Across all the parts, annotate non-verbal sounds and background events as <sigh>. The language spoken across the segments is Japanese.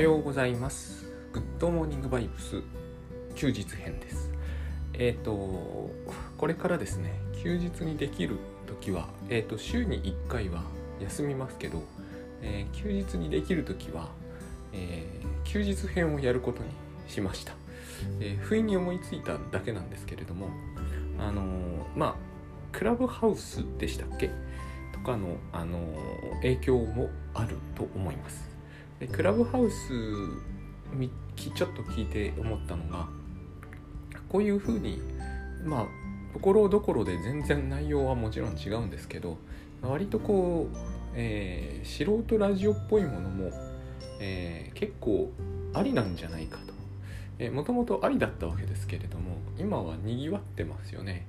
はようございます。グッドモーニングバイブス休日編です。えっ、と、これからですね、休日にできる時は、えっ、と、週に1回は休みますけど、えー休日にできる時は、えー休日編をやることにしました。えー不意に思いついただけなんですけれども、あのーまあ、クラブハウスでしたっけ？とかの、あのー影響もあると思います。でクラブハウスみきちょっと聞いて思ったのがこういうふうにまあところどころで全然内容はもちろん違うんですけど割とこう、えー素人ラジオっぽいものも、えー結構ありなんじゃないかと。えーもともとありだったわけですけれども今はにぎわってますよね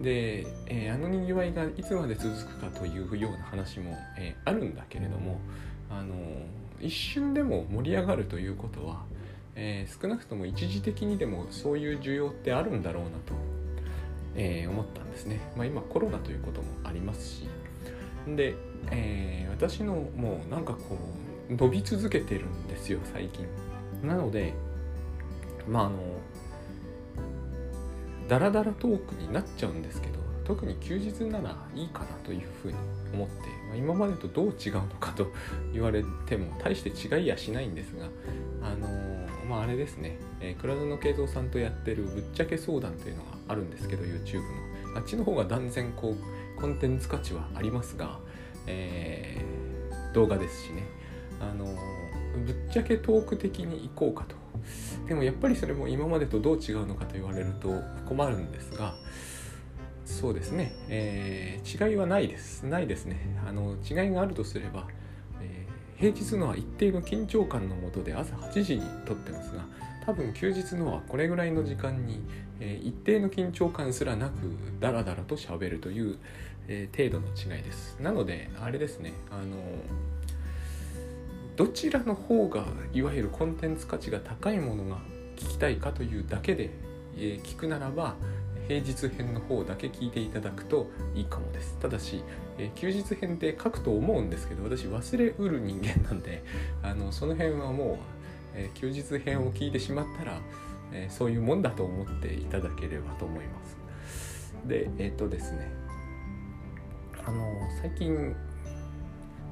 で、えーあのにぎわいがいつまで続くかというような話も、えーあるんだけれどもあの一瞬でも盛り上がるということは、えー少なくとも一時的にでもそういう需要ってあるんだろうなと、えー思ったんですね、まあ、今コロナということもありますし。で、えー私のもうなんかこう伸び続けてるんですよ最近。なのでまああのダラダラトークになっちゃうんですけど特に休日ならいいかなというふうに思って、まあ今までとどう違うのかと言われても大して違いやしないんですがあのーまああれですね、えー倉園慶三さんとやってるぶっちゃけ相談というのがあるんですけど YouTube の。あっちの方が断然こうコンテンツ価値はありますが、えー動画ですしね。あのぶっちゃけトーク的に行こうかと。でもやっぱりそれも今までとどう違うのかと言われると困るんですがそうですね、えー違いはないです。ないですね。あの違いがあるとすれば、えー平日のは一定の緊張感のもとで朝8時に撮ってますが多分休日のはこれぐらいの時間に、えー一定の緊張感すらなくダラダラと喋るという、えー程度の違いです。なのであれですね。あのどちらの方がいわゆるコンテンツ価値が高いものが聞きたいかというだけで、えー聞くならば平日編の方だけ聞いていただくといいかもです。ただし、えー休日編って書くと思うんですけど私忘れうる人間なんで <laughs> あのその辺はもう、えー休日編を聞いてしまったら、えーそういうもんだと思っていただければと思います。でえっ、とですね。あの最近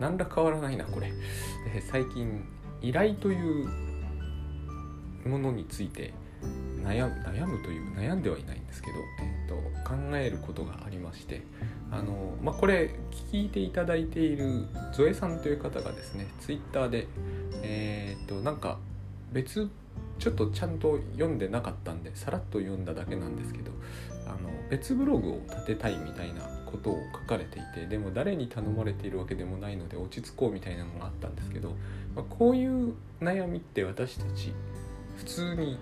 何ら変わらないなこれ。で最近依頼というものについて悩む悩むという悩んではいないんですけど、えー、と考えることがありましてあの、まあ、これ聞いていただいているゾエさんという方がですねツイッターでえっ、となんか別ちょっとちゃんと読んでなかったんでさらっと読んだだけなんですけどあの別ブログを立てたいみたいなことを書かれていてでも誰に頼まれているわけでもないので落ち着こうみたいなのがあったんですけど、まあ、こういう悩みって私たち普通に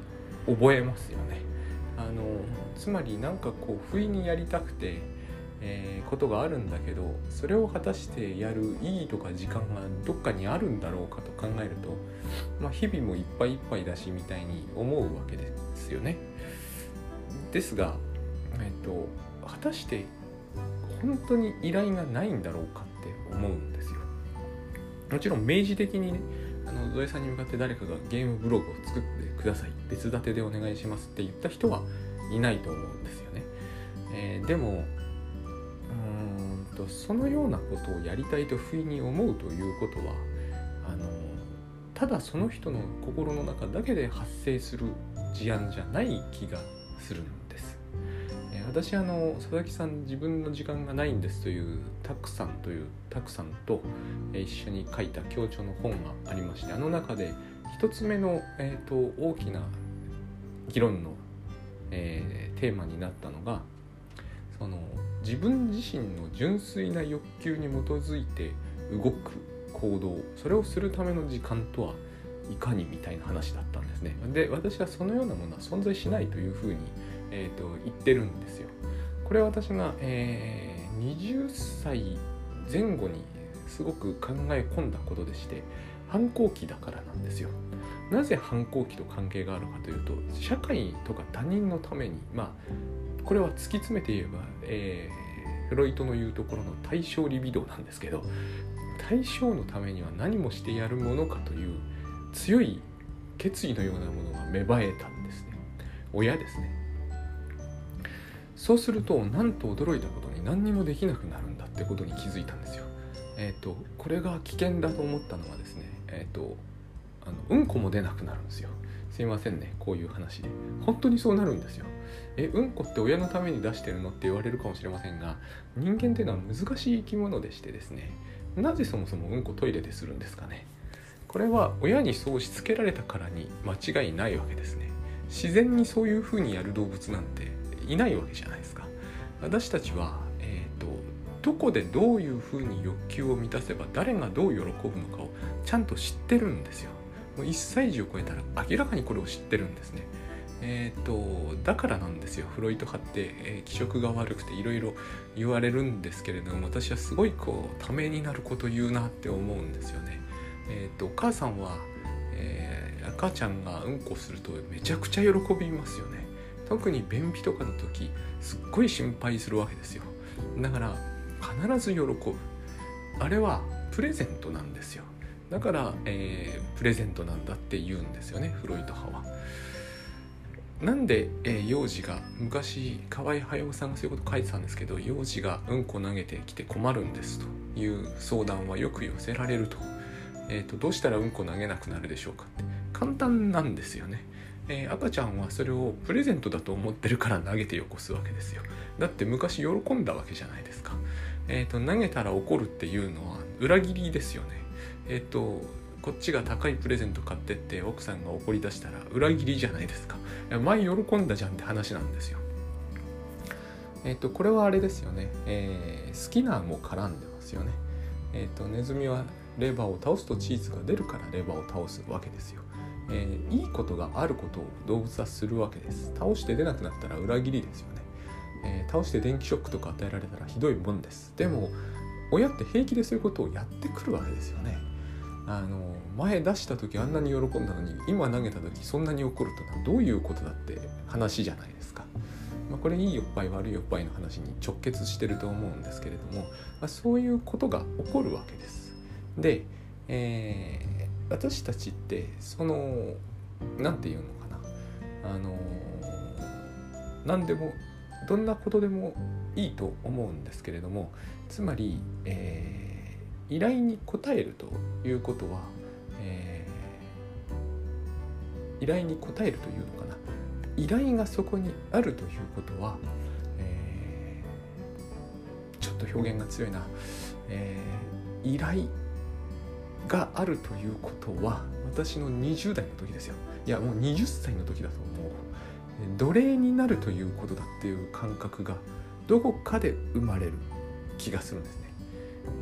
覚えますよね。あのつまりなんかこう不意にやりたくて、えーことがあるんだけどそれを果たしてやる意義とか時間がどっかにあるんだろうかと考えると、まあ、日々もいっぱいいっぱいだしみたいに思うわけですよね。ですが、えっと果たして本当に依頼がないんだろうかって思うんですよ。もちろん明示的にねあのゾエさんに向かって誰かがゲームブログを作っください別立てでお願いしますって言った人はいないと思うんですよね。えーでもうーんとそのようなことをやりたいと不意に思うということはあのただその人の心の中だけで発生する事案じゃない気がするんです。えー私あの佐々木さん自分の時間がないんですというたくさんというたくさんと、え一緒に書いた協調の本がありましてあの中で一つ目の、えー、と大きな議論の、えーテーマになったのがその自分自身の純粋な欲求に基づいて動く行動それをするための時間とはいかにみたいな話だったんですね。で私はそのようなものは存在しないというふうに、えー、と言ってるんですよ。これは私が、えー20歳前後にすごく考え込んだことでして反抗期だからなんですよ。なぜ反抗期と関係があるかというと社会とか他人のためにまあこれは突き詰めて言えば、えーフロイトの言うところの対象リビドーなんですけど対象のためには何もしてやるものかという強い決意のようなものが芽生えたんですね。親ですね。そうするとなんと驚いたことに何にもできなくなるんだってことに気づいたんですよ。えっ、ー、とこれが危険だと思ったのはですねえっ、ー、とあのうんこも出なくなるんですよ。すいませんねこういう話で。本当にそうなるんですよ。えうんこって親のために出してるのって言われるかもしれませんが人間っていうのは難しい生き物でしてですねなぜそもそもうんこトイレでするんですかね。これは親にそうしつけられたからに間違いないわけですね。自然にそういうふうにやる動物なんていないわけじゃないですか。私たちは、えーと、どこでどういうふうに欲求を満たせば誰がどう喜ぶのかをちゃんと知ってるんですよもう1歳児を超えたら明らかにこれを知ってるんですねえーと、だからなんですよフロイト派って、えー、気色が悪くていろいろ言われるんですけれども私はすごいこうためになること言うなって思うんですよね。えーと、お母さんは、えー、赤ちゃんがうんこするとめちゃくちゃ喜びますよね。特に便秘とかの時すっごい心配するわけですよ。だから必ず喜ぶ。あれはプレゼントなんですよ。だから、えー、プレゼントなんだって言うんですよねフロイト派は。なんで、えー、幼児が昔河合駿さんがそういうこと書いてたんですけど幼児がうんこ投げてきて困るんですという相談はよく寄せられると,、えーと、どうしたらうんこ投げなくなるでしょうかって。簡単なんですよね、えー、赤ちゃんはそれをプレゼントだと思ってるから投げてよこすわけですよ。だって昔喜んだわけじゃないですか、えーと、投げたら怒るっていうのは裏切りですよね。えっ、とこっちが高いプレゼント買ってって奥さんが怒り出したら裏切りじゃないですか。前喜んだじゃんって話なんですよ。えっ、とこれはあれですよね、えー、好きなも絡んでますよね。えっ、とネズミはレバーを倒すとチーズが出るからレバーを倒すわけですよ。えー、いいことがあることを動物はするわけです。倒して出なくなったら裏切りですよね、えー、倒して電気ショックとか与えられたらひどいもんです。でも親って平気でそういうことをやってくるわけですよねあの前出した時あんなに喜んだのに今投げた時そんなに怒るとはどういうことだって話じゃないですか。まあ、これいいおっぱい悪いおっぱいの話に直結してると思うんですけれども、まあ、そういうことが起こるわけです。で、えー、私たちってその何て言うのかなあの何でもどんなことでもいいと思うんですけれどもつまり、えー依頼に応えるということは、えー、依頼に応えるというのかな。依頼がそこにあるということは、えー、ちょっと表現が強いな、えー、依頼があるということは私の20代の時ですよ。いやもう20歳の時だと思う。奴隷になるということだっていう感覚がどこかで生まれる気がするんですね。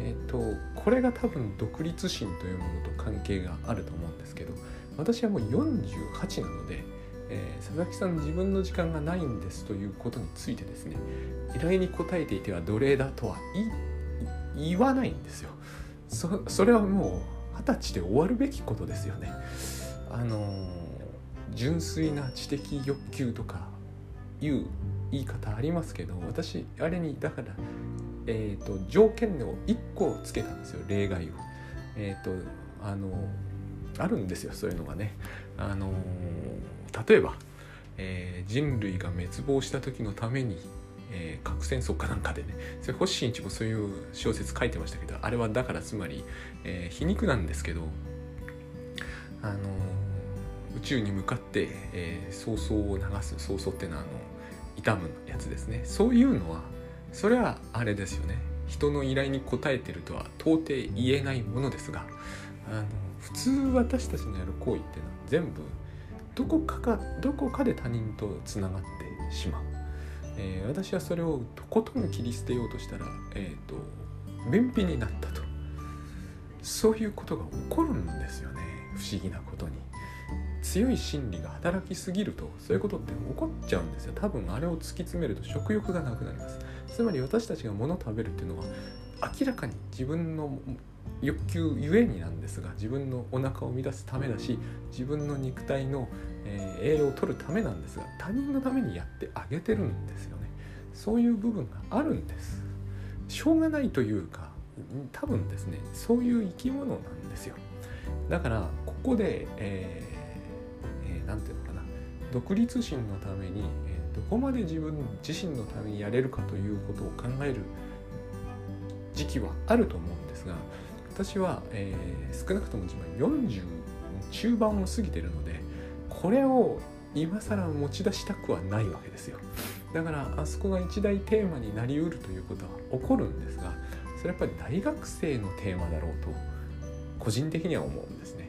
えーと、これが多分独立心というものと関係があると思うんですけど私はもう48なので、えー、佐々木さん自分の時間がないんですということについてですね依頼に応えていては奴隷だとは言わないんですよ。そそれはもう二十歳で終わるべきことですよね。あのー、純粋な知的欲求とかいう言い方ありますけど私あれにだからえーと、条件を1個つけたんですよ例外を。えっ、ー、とあのあるんですよそういうのがね。あの例えば、えー、人類が滅亡した時のために、えー、核戦争かなんかでねそれ星新一もそういう小説書いてましたけどあれはだからつまり、えー、皮肉なんですけどあの宇宙に向かって、えー、曹操を流す曹操ってのはあの痛むやつですね。そういうのはそれはあれですよね。人の依頼に応えてるとは到底言えないものですがあの普通私たちのやる行為っていうのは全部どこかかどこかで他人とつながってしまう、えー、私はそれをとことん切り捨てようとしたら、えーと、便秘になったと。そういうことが起こるんですよね。不思議なことに。強い心理が働きすぎるとそういうことって起こっちゃうんですよ。多分あれを突き詰めると食欲がなくなります。つまり私たちが物を食べるっていうのは明らかに自分の欲求ゆえになんですが自分のお腹を満たすためだし自分の肉体の、えー、栄養を取るためなんですが他人のためにやってあげてるんですよね。そういう部分があるんです。しょうがないというか多分ですねそういう生き物なんですよ。だからここで、ええ独立心のために、えー、どこまで自分自身のためにやれるかということを考える時期はあると思うんですが私は、えー、少なくとも自分40中盤を過ぎてるのでこれを今更持ち出したくはないわけですよだからあそこが一大テーマになりうるということは起こるんですがそれはやっぱり大学生のテーマだろうと個人的には思うんですね。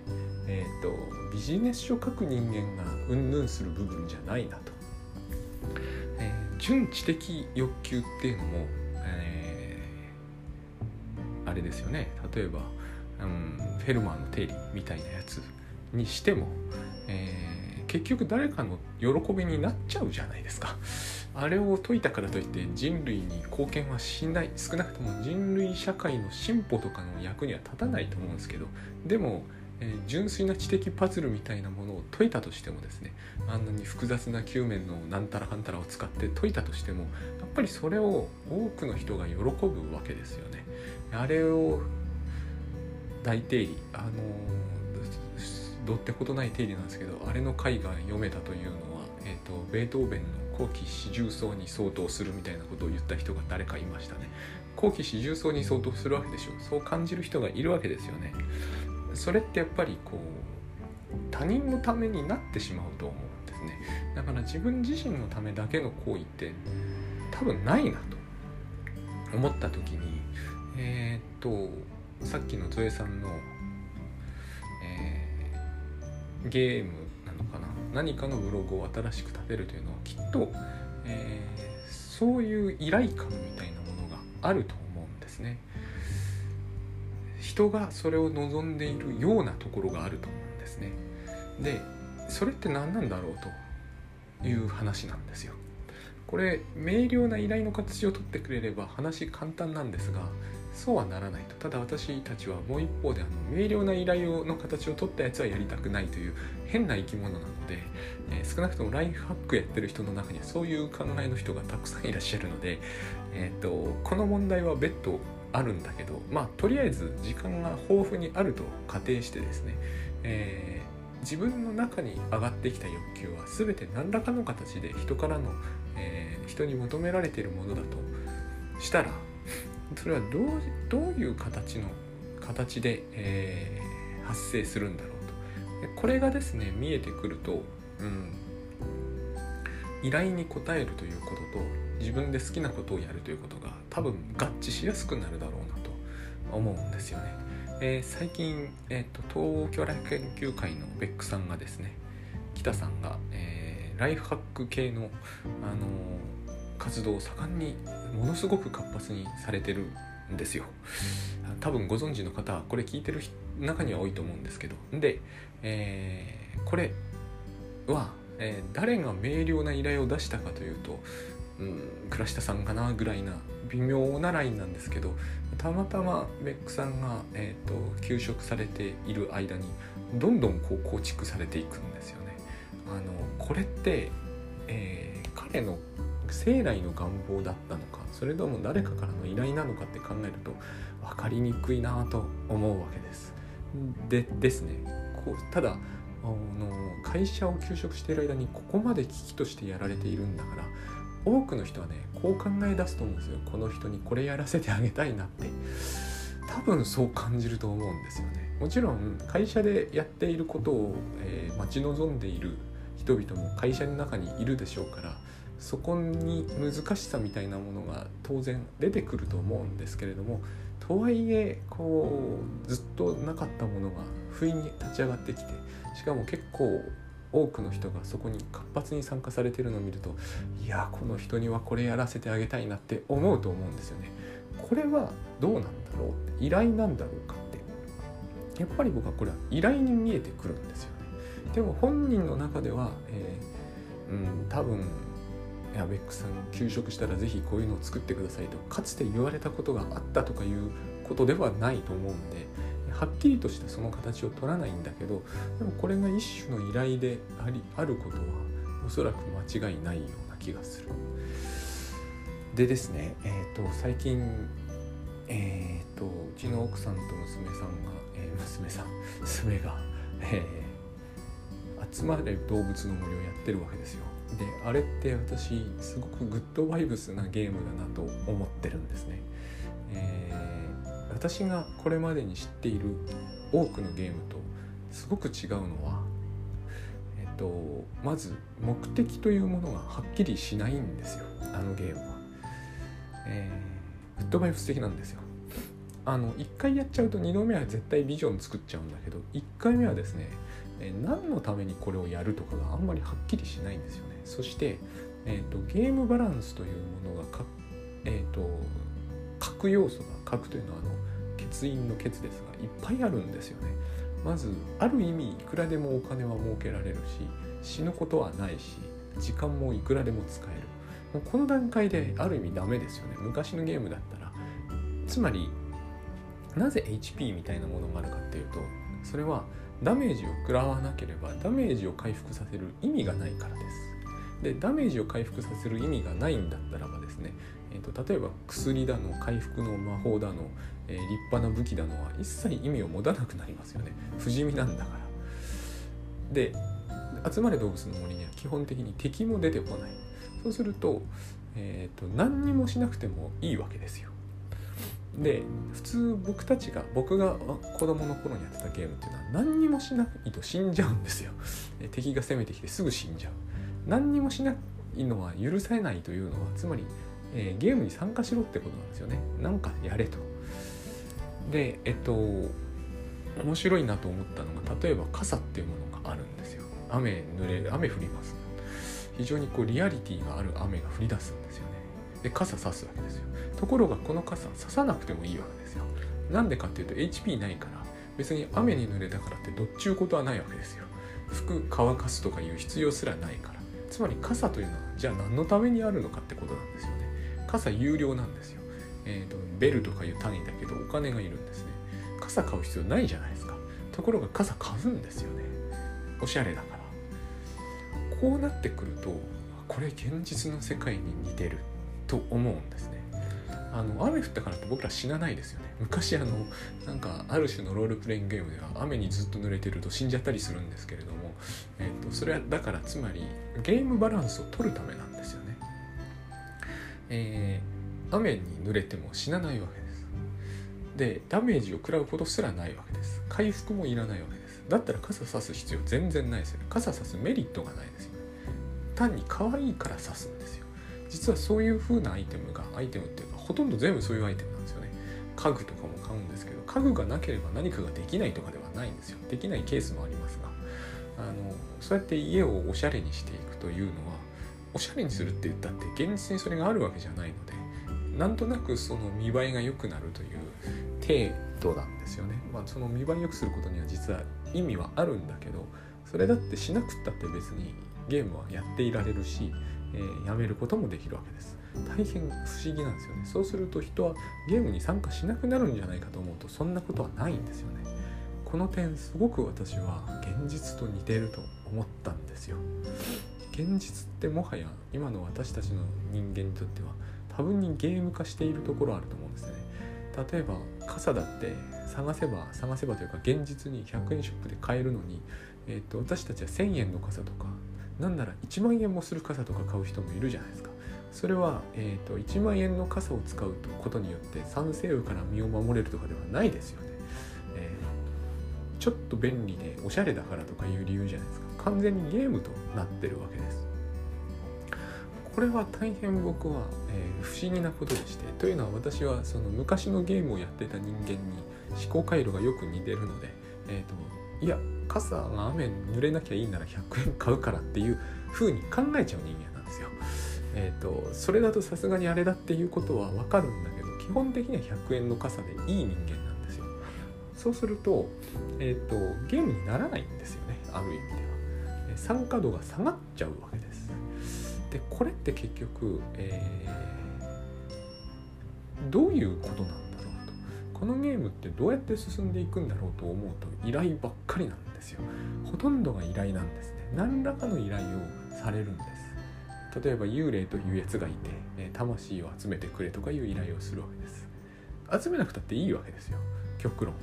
えっ、ー、とビジネス書書く人間がうんぬんする部分じゃないなと。えー、純知的欲求っていうのも、えー、あれですよね例えば、うん、フェルマーの定理みたいなやつにしても、えー、結局誰かの喜びになっちゃうじゃないですか。あれを解いたからといって人類に貢献はしない少なくとも人類社会の進歩とかの役には立たないと思うんですけどでも、えー、純粋な知的パズルみたいなものを解いたとしてもですねあんなに複雑な球面のなんたらかんたらを使って解いたとしてもやっぱりそれを多くの人が喜ぶわけですよね。あれを大定理あのどってことない定理なんですけどあれの回が読めたというのは、えーと、ベートーベンの後期四重奏に相当するみたいなことを言った人が誰かいましたね。後期四重奏に相当するわけでしょそう感じる人がいるわけですよね。それってやっぱりこう他人のためになってしまうと思うんですね。だから自分自身のためだけの行為って多分ないなと。思った時にえー、っとさっきのゾエさんの、えー、ゲームなのかな？何かのブログを新しく立てるというのはきっと、えー、そういう依頼感みたいなものがあると思うんですね。人がそれを望んでいるようなところがあると思うんですね。でそれって何なんだろうという話なんですよ。これ明瞭な依頼の形を取ってくれれば話簡単なんですがそうはならないとただ私たちはもう一方であの明瞭な依頼の形を取ったやつはやりたくないという変な生き物なので、えー、少なくともライフハックやってる人の中にはそういう考えの人がたくさんいらっしゃるので、えーと、この問題は別途あるんだけどまあとりあえず時間が豊富にあると仮定してですね、えー、自分の中に上がってきた欲求は全て何らかの形で人からの、えー、人に求められているものだとしたらそれはどうどういう形の形で、えー、発生するんだろうと。これがですね見えてくると、うん、依頼に応えるということと自分で好きなことをやるということが多分合致しやすくなるだろうなと思うんですよね。えー、最近、えーと、東京来研究会のベックさんがですね北さんが、えー、ライフハック系の、あの活動を盛んにものすごく活発にされてるんですよ。多分ご存知の方はこれ聞いてる中には多いと思うんですけど。で、えー、これは、えー、誰が明瞭な依頼を出したかというと、うん、倉下さんかなぐらいな微妙なラインなんですけどたまたまベックさんが、えーと、休職されている間にどんどんこう構築されていくんですよね。あのこれって、えー、彼の生来の願望だったのかそれとも誰かからの依頼なのかって考えると分かりにくいなと思うわけです。でですねこうただあの会社を休職している間にここまで危機としてやられているんだから多くの人はねこう考え出すと思うんですよ。この人にこれやらせてあげたいなって。多分そう感じると思うんですよね。もちろん会社でやっていることを、えー、待ち望んでいる人々も会社の中にいるでしょうからそこに難しさみたいなものが当然出てくると思うんですけれどもとはいえこうずっとなかったものが不意に立ち上がってきてしかも結構多くの人がそこに活発に参加されてるのを見るといやこの人にはこれやらせてあげたいなって思うと思うんですよね。これはどうなんだろうって依頼なんだろうかってやっぱり僕はこれは依頼に見えてくるんですよね。でも本人の中では、えー、うん多分やベックさん休職したら是非こういうのを作ってくださいとかつて言われたことがあったとかいうことではないと思うんではっきりとしたその形を取らないんだけどでもこれが一種の依頼でありあることはおそらく間違いないような気がする。でですね、えーと、最近えっ、とうちの奥さんと娘さんが、えー、娘さん <laughs> 娘が、えー、集まれ動物の森をやってるわけですよであれって私すごくグッドバイブスなゲームだなと思ってるんですね、えー、私がこれまでに知っている多くのゲームとすごく違うのはえっとまず目的というものがはっきりしないんですよ。あのゲームは、えー、グッドバイブス的なんですよ。あの1回やっちゃうと2度目は絶対ビジョン作っちゃうんだけど1回目はですねえ何のためにこれをやるとかがあんまりはっきりしないんですよね。そして、えーと、ゲームバランスというものがか、えーと、と核要素が核というのはあの欠員の欠ですがいっぱいあるんですよね。まずある意味いくらでもお金は儲けられるし死ぬことはないし時間もいくらでも使える。もうこの段階である意味ダメですよね。昔のゲームだったら。つまりなぜ HP みたいなものがあるかっていうとそれはダメージを食らわなければダメージを回復させる意味がないからです。でダメージを回復させる意味がないんだったらばですね、えーと、例えば薬だの回復の魔法だの、えー、立派な武器だのは一切意味を持たなくなりますよね不死身なんだから。で集まれ動物の森には基本的に敵も出てこないそうすると,、えーと何にもしなくてもいいわけですよ。で普通僕たちが僕が子供の頃にやってたゲームっていうのは何にもしないと死んじゃうんですよ敵が攻めてきてすぐ死んじゃう何にもしないのは許されないというのはつまり、えー、ゲームに参加しろってことなんですよね。なんかやれと。でえっと面白いなと思ったのが例えば傘っていうものがあるんですよ。雨濡れる雨降ります。非常にこうリアリティがある雨が降り出すんですよね。で傘さすわけですよ。ところがこの傘ささなくてもいいわけですよ。なんでかっていうと HP ないから別に雨に濡れたからってどっちゅうことはないわけですよ。服乾かすとかいう必要すらないから。つまり傘というのはじゃあ何のためにあるのかってことなんですよね。傘有料なんですよ。え、ー、とベルとかいう単位だけどお金がいるんですね。傘買う必要ないじゃないですか。ところが傘買うんですよね。おしゃれだから。こうなってくるとこれ現実の世界に似てる。と思うんですね。あの雨降ったからって僕ら死なないですよね。昔あのなんかある種のロールプレイングゲームでは雨にずっと濡れてると死んじゃったりするんですけれども、えーと、それはだからつまりゲームバランスを取るためなんです、えー、雨に濡れても死なないわけです。でダメージを食らうことすらないわけです。回復もいらないわけです。だったら傘さす必要全然ないですよね。傘さすメリットがないですよ単に可愛いからさすんですよ。実はそういう風なアイテムがアイテムっていうかほとんど全部そういうアイテムなんですよね。家具とかも買うんですけど家具がなければ何かができないとかではないんですよ。できないケースもありますがあのそうやって家をおしゃれにしていくというのはおしゃれにするって言ったって現実にそれがあるわけじゃないのでなんとなくその見栄えが良くなるという程度なんですよね。まあ、その見栄え良くすることには実は意味はあるんだけどそれだってしなくったって別にゲームはやっていられるしえー、やめることもできるわけです。大変不思議なんですよね。そうすると人はゲームに参加しなくなるんじゃないかと思うとそんなことはないんですよね。この点すごく私は現実と似てると思ったんですよ。現実ってもはや今の私たちの人間にとっては多分にゲーム化しているところあると思うんですね。例えば傘だって探せば探せばというか現実に100円ショップで買えるのに、えーと私たちは1000円の傘とかなんなら1万円もする傘とか買う人もいるじゃないですか。それは、えーと、1万円の傘を使うことによって酸性雨から身を守れるとかではないですよね、えー、ちょっと便利でおしゃれだからとかいう理由じゃないですか。完全にゲームとなってるわけですこれは大変僕は、えー、不思議なことでしてというのは私はその昔のゲームをやってた人間に思考回路がよく似てるので、えーといや傘が雨濡れなきゃいいなら100円買うからっていう風に考えちゃう人間なんですよ。えっ、ー、とそれだとさすがにあれだっていうことは分かるんだけど基本的には100円の傘でいい人間なんですよ。そうすると,、えーと、ゲームにならないんですよねある意味では。参加度が下がっちゃうわけです。でこれって結局、えー、どういうことなんだろうと。このゲームってどうやって進んでいくんだろうと思うと依頼ばっかりなんですよ。ほとんどが依頼なんですね。何らかの依頼をされるんです。例えば幽霊というやつがいて、ね、魂を集めてくれとかいう依頼をするわけです。集めなくたっていいわけですよ。極論。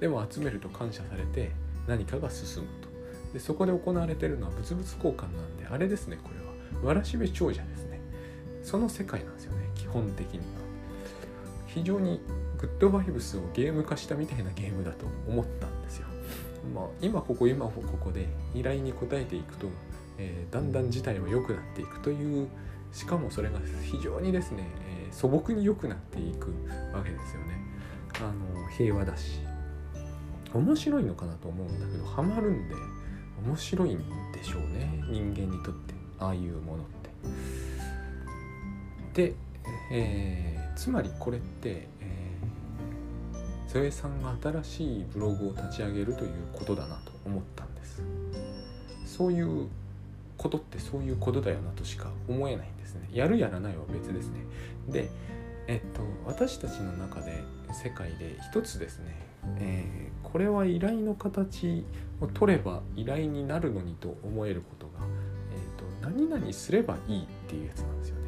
でも集めると感謝されて何かが進むと。でそこで行われてるのは物々交換なんであれですねこれは。わらしべ長者ですね。その世界なんですよね基本的には。非常にグッドバイブスをゲーム化したみたいなゲームだと思ったんですよ。まあ今ここ今ここで依頼に応えていくと、えー、だんだん事態は良くなっていくというしかもそれが非常にですね、えー、素朴に良くなっていくわけですよね。あの平和だし。面白いのかなと思うんだけどハマるんで。面白いんでしょうね人間にとってああいうものって。で、えー、つまりこれって、えー、ゾエさんが新しいブログを立ち上げるということだなと思ったんです。そういうことってそういうことだよなとしか思えないんですね。やるやらないは別ですね。でえっと私たちの中で世界で一つですね、えー、これは依頼の形を取れば依頼になるのにと思えることが、えーと、何々すればいいっていうやつなんですよね。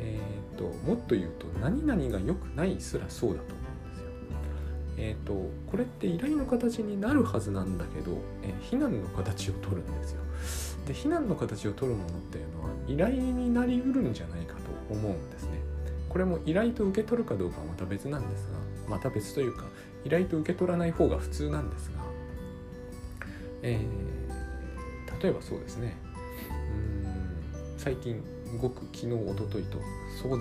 えーと、もっと言うと何々が良くないすらそうだと思うんですよ。えっ、ー、とこれって依頼の形になるはずなんだけど、えー、非難の形を取るんですよ。で非難の形を取るものっていうのは依頼になりうるんじゃないかと思うんですね。これも依頼と受け取るかどうかはまた別なんですがまた別というか依頼と受け取らない方が普通なんですが、えー、例えばそうですねうん最近ごく昨日おとといとそう、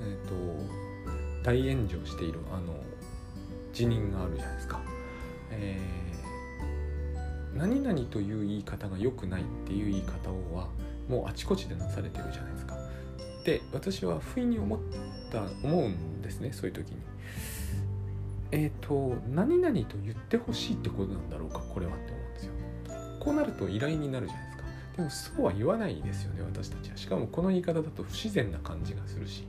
えーと、大炎上しているあの辞任があるじゃないですか。えー、何々という言い方が良くないっていう言い方はもうあちこちでなされてるじゃないですか。って私は不意に思った思うんですねそういう時に。えっ、ー、と何々と言ってほしいってことなんだろうかこれはって思うんですよ。こうなると依頼になるじゃないですか。でもそうは言わないですよね私たちは。しかもこの言い方だと不自然な感じがするし。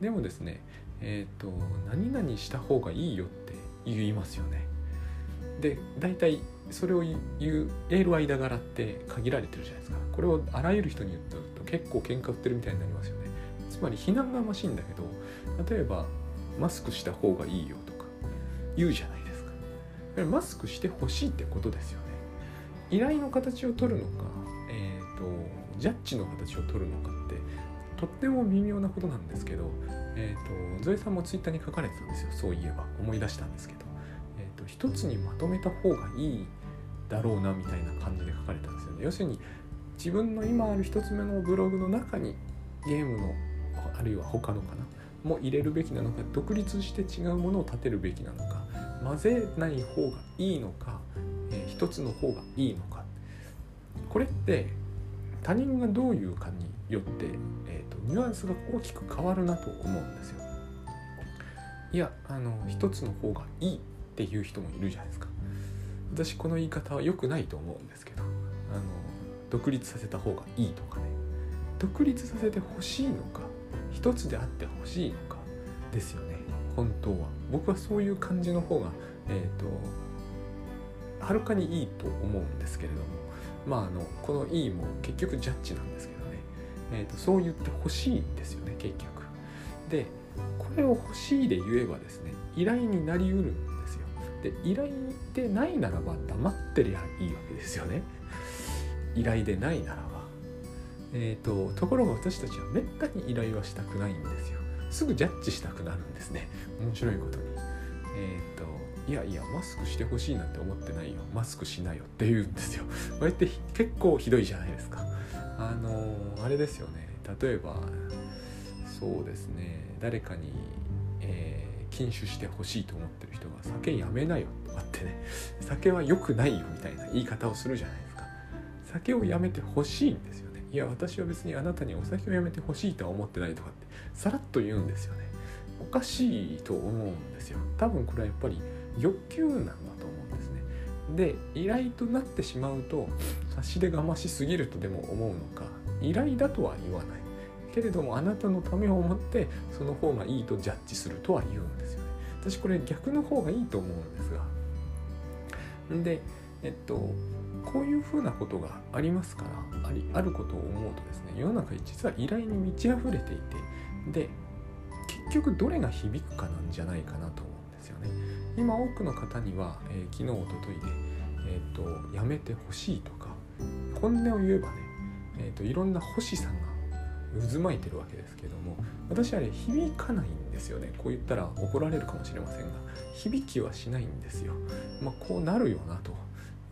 でもですねえっ、ー、と何々した方がいいよって言いますよね。で大体それを言う言える間柄って限られてるじゃないですか。これをあらゆる人に言うと結構喧嘩売ってるみたいになりますよね。つまり非難がましいんだけど例えばマスクした方がいいよとか言うじゃないですか。マスクしてほしいってことですよね。依頼の形を取るのか、えーと、ジャッジの形を取るのかってとっても微妙なことなんですけど、えーと、ゾエさんもツイッターに書かれてたんですよ。そういえば思い出したんですけど、えーと、一つにまとめた方がいいだろうなみたいな感じで書かれたんですよね。要するに自分の今ある一つ目のブログの中にゲームのあるいは他のかな？も入れるべきなのか独立して違うものを立てるべきなのか混ぜない方がいいのか、えー、一つの方がいいのかこれって他人がどういうかによって、えーと、ニュアンスが大きく変わるなと思うんですよ。いやあの一つの方がいいっていう人もいるじゃないですか。私この言い方は良くないと思うんですけどあの独立させた方がいいとかね独立させてほしいのか一つであってほしいのかですよね。本当は。僕はそういう感じの方がえっ、ー、とはるかにいいと思うんですけれども。まああのこの「いい」も結局ジャッジなんですけどね、えーと、そう言ってほしいんですよね結局。でこれを欲しいで言えばですね依頼になりうるんですよ。で依頼でないならば黙ってりゃいいわけですよね。依頼でないならえーと、ところが私たちはめったに依頼はしたくないんですよ。すぐジャッジしたくなるんですね。面白いことに。えっ、ー、といやいやマスクしてほしいなんて思ってないよ。マスクしなよって言うんですよ。これって結構ひどいじゃないですか。あのあれですよね。例えばそうですね。誰かに、えー、禁酒してほしいと思ってる人が酒やめなよ。とかってね。酒は良くないよみたいな言い方をするじゃないですか。酒をやめてほしいんですよ。いや私は別にあなたにお酒をやめてほしいとは思ってないとかってさらっと言うんですよね。おかしいと思うんですよ。多分これはやっぱり欲求なんだと思うんですね。で依頼となってしまうと差し出がましすぎるとでも思うのか依頼だとは言わない。けれどもあなたのためを思ってその方がいいとジャッジするとは言うんですよね。私これ逆の方がいいと思うんですが。でえっとこういうふうなことがありますからありあることを思うとですね世の中に実は依頼に満ち溢れていてで結局どれが響くかなんじゃないかなと思うんですよね。今多くの方には、えー、昨日おとといで、えーと、やめてほしいとか本音を言えばね、えーと、いろんな欲しさが渦巻いてるわけですけども私はね響かないんですよねこう言ったら怒られるかもしれませんが響きはしないんですよ。まあ、こうなるよなと。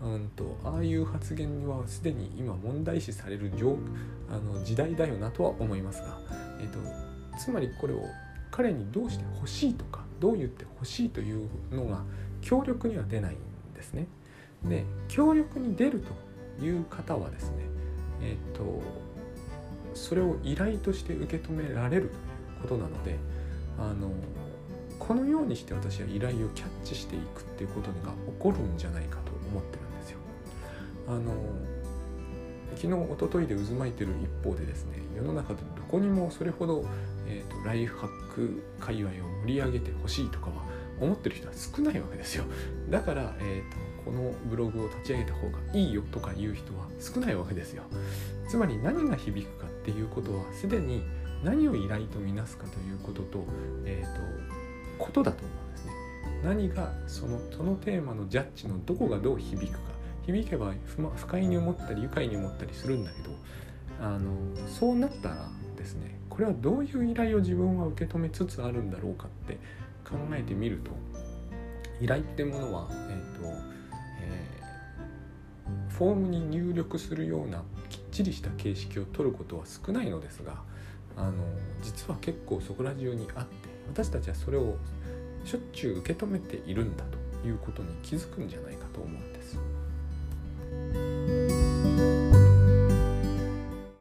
うんとああいう発言はすでに今問題視されるあの時代だよなとは思いますが、えーとつまりこれを彼にどうして欲しいとかどう言って欲しいというのが強力には出ないんですね。で強力に出るという方はですねえ、ー、とそれを依頼として受け止められるということなのであのこのようにして私は依頼をキャッチしていくっていうことが起こるんじゃないかと思ってるんです。あの昨日一昨日で渦巻いてる一方でですね世の中でどこにもそれほど、えーと、ライフハック界隈を盛り上げてほしいとかは思ってる人は少ないわけですよ。だから、えーと、このブログを立ち上げた方がいいよとか言う人は少ないわけですよ。つまり何が響くかっていうことはすでに何を依頼とみなすかということと,、えーと、とことだと思うんですね。何がそのそのテーマのジャッジのどこがどう響くか。響けば不快に思ったり愉快に思ったりするんだけどあのそうなったらですねこれはどういう依頼を自分は受け止めつつあるんだろうかって考えてみると依頼ってものは、えーとえー、フォームに入力するようなきっちりした形式を取ることは少ないのですがあの実は結構そこら中にあって私たちはそれをしょっちゅう受け止めているんだということに気づくんじゃないかと思うんです。